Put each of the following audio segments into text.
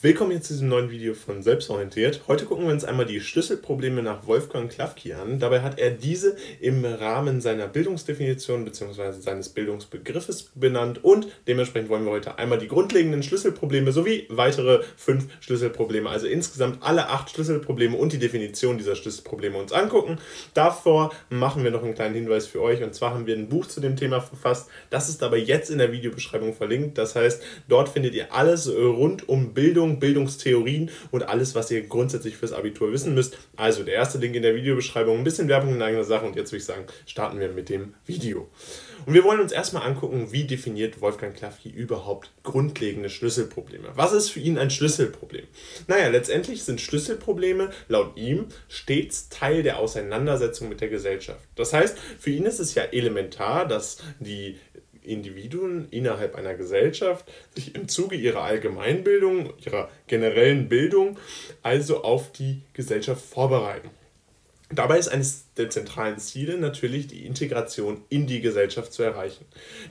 Willkommen hier zu diesem neuen Video von Selbstorientiert. Heute gucken wir uns einmal die Schlüsselprobleme nach Wolfgang Klafki an. Dabei hat er diese im Rahmen seiner Bildungsdefinition bzw. seines Bildungsbegriffes benannt und dementsprechend wollen wir heute einmal die grundlegenden Schlüsselprobleme sowie weitere fünf Schlüsselprobleme, also insgesamt alle acht Schlüsselprobleme und die Definition dieser Schlüsselprobleme uns angucken. Davor machen wir noch einen kleinen Hinweis für euch und zwar haben wir ein Buch zu dem Thema verfasst. Das ist aber jetzt in der Videobeschreibung verlinkt. Das heißt, dort findet ihr alles rund um Bildung Bildung, Bildungstheorien und alles, was ihr grundsätzlich fürs Abitur wissen müsst. Also der erste Link in der Videobeschreibung, ein bisschen Werbung in eigener Sache und jetzt würde ich sagen, starten wir mit dem Video. Und wir wollen uns erstmal angucken, wie definiert Wolfgang Klafki überhaupt grundlegende Schlüsselprobleme. Was ist für ihn ein Schlüsselproblem? Naja, letztendlich sind Schlüsselprobleme laut ihm stets Teil der Auseinandersetzung mit der Gesellschaft. Das heißt, für ihn ist es ja elementar, dass die Individuen innerhalb einer Gesellschaft sich im Zuge ihrer Allgemeinbildung, ihrer generellen Bildung also auf die Gesellschaft vorbereiten. Dabei ist eines der zentralen Ziele natürlich die Integration in die Gesellschaft zu erreichen.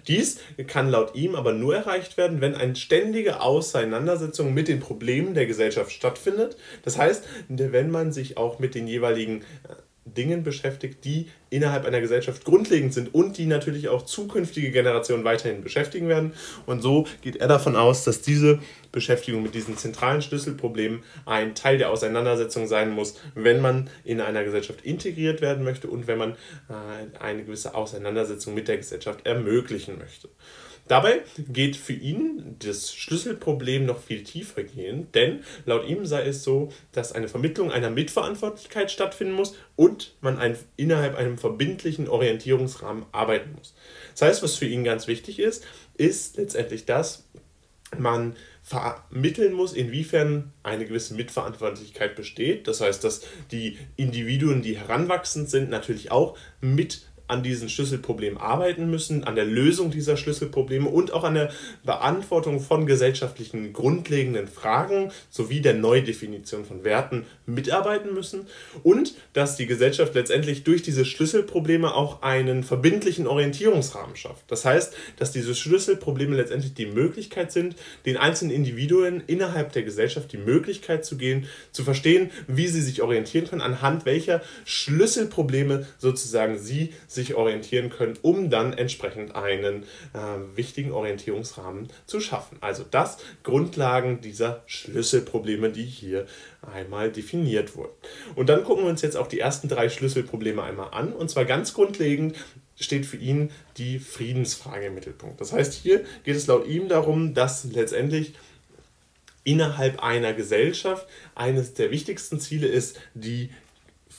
Dies kann laut ihm aber nur erreicht werden, wenn eine ständige Auseinandersetzung mit den Problemen der Gesellschaft stattfindet. Das heißt, wenn man sich auch mit den jeweiligen äh, Dingen beschäftigt, die innerhalb einer Gesellschaft grundlegend sind und die natürlich auch zukünftige Generationen weiterhin beschäftigen werden. Und so geht er davon aus, dass diese Beschäftigung mit diesen zentralen Schlüsselproblemen ein Teil der Auseinandersetzung sein muss, wenn man in einer Gesellschaft integriert werden möchte und wenn man äh, eine gewisse Auseinandersetzung mit der Gesellschaft ermöglichen möchte. Dabei geht für ihn das Schlüsselproblem noch viel tiefer gehen, denn laut ihm sei es so, dass eine Vermittlung einer Mitverantwortlichkeit stattfinden muss und man ein, innerhalb einem verbindlichen Orientierungsrahmen arbeiten muss. Das heißt, was für ihn ganz wichtig ist, ist letztendlich das, man vermitteln muss, inwiefern eine gewisse Mitverantwortlichkeit besteht. Das heißt, dass die Individuen, die heranwachsend sind, natürlich auch mit an diesen Schlüsselproblemen arbeiten müssen, an der Lösung dieser Schlüsselprobleme und auch an der Beantwortung von gesellschaftlichen grundlegenden Fragen sowie der Neudefinition von Werten mitarbeiten müssen und dass die Gesellschaft letztendlich durch diese Schlüsselprobleme auch einen verbindlichen Orientierungsrahmen schafft. Das heißt, dass diese Schlüsselprobleme letztendlich die Möglichkeit sind, den einzelnen Individuen innerhalb der Gesellschaft die Möglichkeit zu gehen, zu verstehen, wie sie sich orientieren können, anhand welcher Schlüsselprobleme sozusagen sie sich orientieren können, um dann entsprechend einen äh, wichtigen Orientierungsrahmen zu schaffen. Also das Grundlagen dieser Schlüsselprobleme, die hier einmal definiert wurden. Und dann gucken wir uns jetzt auch die ersten drei Schlüsselprobleme einmal an. Und zwar ganz grundlegend steht für ihn die Friedensfrage im Mittelpunkt. Das heißt, hier geht es laut ihm darum, dass letztendlich innerhalb einer Gesellschaft eines der wichtigsten Ziele ist, die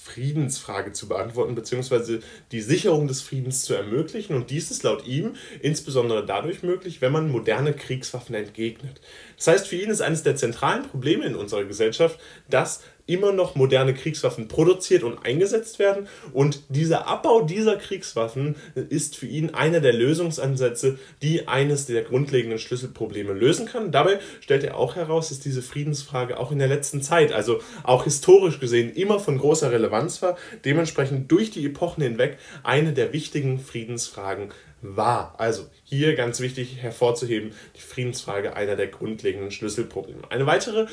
Friedensfrage zu beantworten, beziehungsweise die Sicherung des Friedens zu ermöglichen. Und dies ist laut ihm insbesondere dadurch möglich, wenn man moderne Kriegswaffen entgegnet. Das heißt, für ihn ist eines der zentralen Probleme in unserer Gesellschaft, dass immer noch moderne Kriegswaffen produziert und eingesetzt werden. Und dieser Abbau dieser Kriegswaffen ist für ihn einer der Lösungsansätze, die eines der grundlegenden Schlüsselprobleme lösen kann. Dabei stellt er auch heraus, dass diese Friedensfrage auch in der letzten Zeit, also auch historisch gesehen, immer von großer Relevanz war. Dementsprechend durch die Epochen hinweg eine der wichtigen Friedensfragen war. Also hier ganz wichtig hervorzuheben, die Friedensfrage einer der grundlegenden Schlüsselprobleme. Eine weitere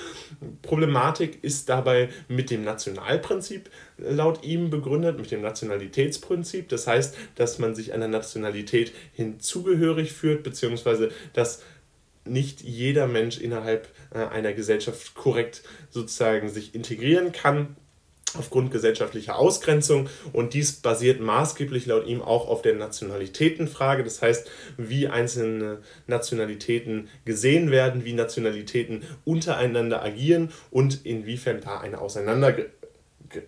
Problematik ist dabei mit dem Nationalprinzip laut ihm begründet, mit dem Nationalitätsprinzip. Das heißt, dass man sich einer Nationalität hinzugehörig führt, beziehungsweise dass nicht jeder Mensch innerhalb äh, einer Gesellschaft korrekt sozusagen sich integrieren kann aufgrund gesellschaftlicher Ausgrenzung und dies basiert maßgeblich laut ihm auch auf der Nationalitätenfrage, das heißt, wie einzelne Nationalitäten gesehen werden, wie Nationalitäten untereinander agieren und inwiefern da eine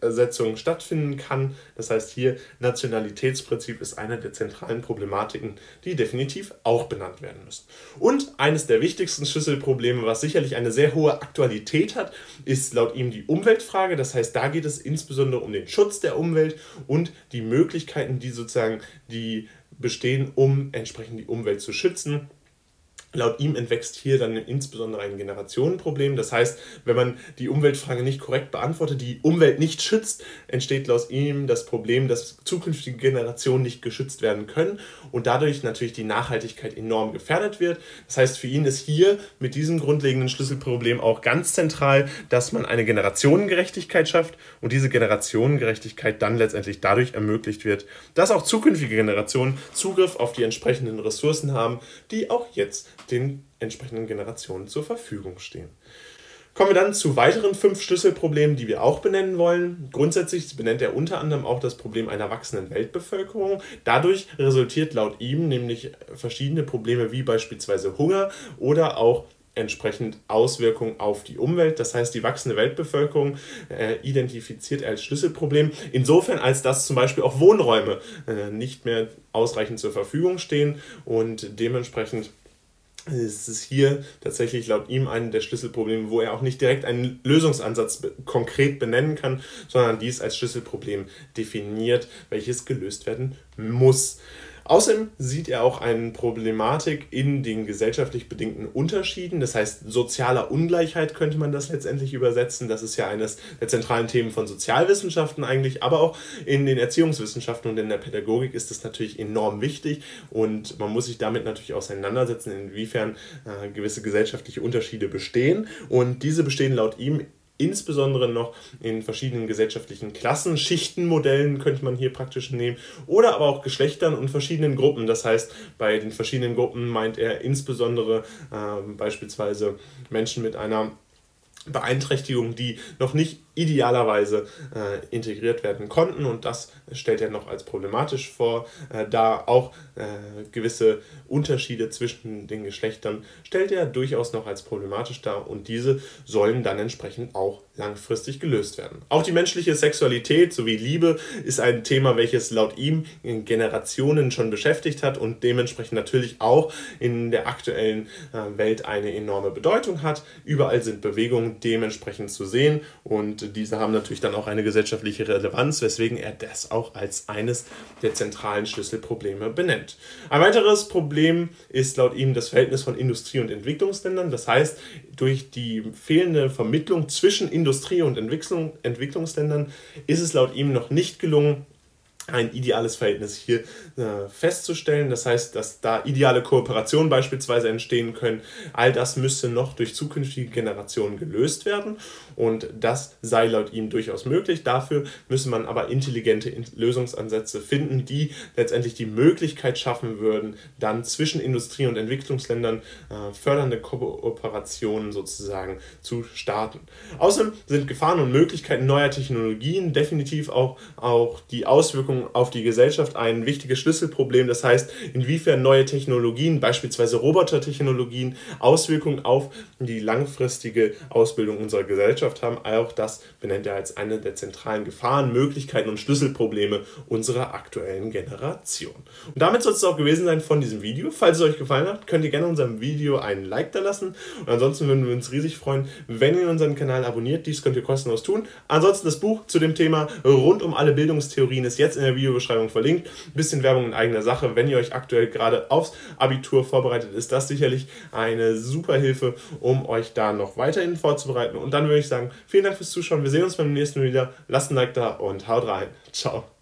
Auseinandersetzung Setzung stattfinden kann. Das heißt, hier Nationalitätsprinzip ist eine der zentralen Problematiken, die definitiv auch benannt werden müssen. Und eines der wichtigsten Schlüsselprobleme, was sicherlich eine sehr hohe Aktualität hat, ist laut ihm die Umweltfrage. Das heißt, da geht es insbesondere um den Schutz der Umwelt und die Möglichkeiten, die sozusagen die bestehen, um entsprechend die Umwelt zu schützen Laut ihm entwächst hier dann insbesondere ein Generationenproblem. Das heißt, wenn man die Umweltfrage nicht korrekt beantwortet, die Umwelt nicht schützt, entsteht laut ihm das Problem, dass zukünftige Generationen nicht geschützt werden können und dadurch natürlich die Nachhaltigkeit enorm gefährdet wird. Das heißt, für ihn ist hier mit diesem grundlegenden Schlüsselproblem auch ganz zentral, dass man eine Generationengerechtigkeit schafft und diese Generationengerechtigkeit dann letztendlich dadurch ermöglicht wird, dass auch zukünftige Generationen Zugriff auf die entsprechenden Ressourcen haben, die auch jetzt den entsprechenden Generationen zur Verfügung stehen. Kommen wir dann zu weiteren fünf Schlüsselproblemen, die wir auch benennen wollen. Grundsätzlich benennt er unter anderem auch das Problem einer wachsenden Weltbevölkerung. Dadurch resultiert laut ihm nämlich verschiedene Probleme wie beispielsweise Hunger oder auch entsprechend Auswirkungen auf die Umwelt. Das heißt, die wachsende Weltbevölkerung äh, identifiziert er als Schlüsselproblem. Insofern, als dass zum Beispiel auch Wohnräume äh, nicht mehr ausreichend zur Verfügung stehen und dementsprechend ist es hier tatsächlich laut ihm ein der Schlüsselprobleme, wo er auch nicht direkt einen Lösungsansatz konkret benennen kann, sondern dies als Schlüsselproblem definiert, welches gelöst werden muss. Außerdem sieht er auch eine Problematik in den gesellschaftlich bedingten Unterschieden, das heißt sozialer Ungleichheit könnte man das letztendlich übersetzen. Das ist ja eines der zentralen Themen von Sozialwissenschaften eigentlich, aber auch in den Erziehungswissenschaften und in der Pädagogik ist das natürlich enorm wichtig und man muss sich damit natürlich auseinandersetzen, inwiefern äh, gewisse gesellschaftliche Unterschiede bestehen. Und diese bestehen laut ihm insbesondere noch in verschiedenen gesellschaftlichen Klassen, Schichtenmodellen könnte man hier praktisch nehmen, oder aber auch Geschlechtern und verschiedenen Gruppen. Das heißt, bei den verschiedenen Gruppen meint er insbesondere äh, beispielsweise Menschen mit einer Beeinträchtigungen, die noch nicht idealerweise äh, integriert werden konnten. Und das stellt er noch als problematisch vor, äh, da auch äh, gewisse Unterschiede zwischen den Geschlechtern stellt er durchaus noch als problematisch dar. Und diese sollen dann entsprechend auch langfristig gelöst werden. Auch die menschliche Sexualität sowie Liebe ist ein Thema, welches laut ihm Generationen schon beschäftigt hat und dementsprechend natürlich auch in der aktuellen äh, Welt eine enorme Bedeutung hat. Überall sind Bewegungen dementsprechend zu sehen und diese haben natürlich dann auch eine gesellschaftliche Relevanz, weswegen er das auch als eines der zentralen Schlüsselprobleme benennt. Ein weiteres Problem ist laut ihm das Verhältnis von Industrie- und Entwicklungsländern. Das heißt, durch die fehlende Vermittlung zwischen Industrie- und Entwicklung, Entwicklungsländern ist es laut ihm noch nicht gelungen, ein ideales Verhältnis hier äh, festzustellen. Das heißt, dass da ideale Kooperationen beispielsweise entstehen können. All das müsste noch durch zukünftige Generationen gelöst werden und das sei laut ihm durchaus möglich. Dafür müsse man aber intelligente Lösungsansätze finden, die letztendlich die Möglichkeit schaffen würden, dann zwischen Industrie- und Entwicklungsländern äh, fördernde Kooperationen sozusagen zu starten. Außerdem sind Gefahren und Möglichkeiten neuer Technologien definitiv auch, auch die Auswirkungen Auswirkungen auf die Gesellschaft ein wichtiges Schlüsselproblem. Das heißt, inwiefern neue Technologien, beispielsweise Robotertechnologien, Auswirkungen auf die langfristige Ausbildung unserer Gesellschaft haben. Auch das benennt er als eine der zentralen Gefahren, Möglichkeiten und Schlüsselprobleme unserer aktuellen Generation. Und damit soll es auch gewesen sein von diesem Video. Falls es euch gefallen hat, könnt ihr gerne unserem Video einen Like da lassen. Und ansonsten würden wir uns riesig freuen, wenn ihr unseren Kanal abonniert. Dies könnt ihr kostenlos tun. Ansonsten das Buch zu dem Thema rund um alle Bildungstheorien ist jetzt in der Videobeschreibung verlinkt. Ein bisschen Werbung in eigener Sache. Wenn ihr euch aktuell gerade aufs Abitur vorbereitet, ist das sicherlich eine super Hilfe, um euch da noch weiterhin vorzubereiten. Und dann würde ich sagen, vielen Dank fürs Zuschauen. Wir sehen uns beim nächsten Mal wieder. Lasst ein Like da und haut rein. Ciao.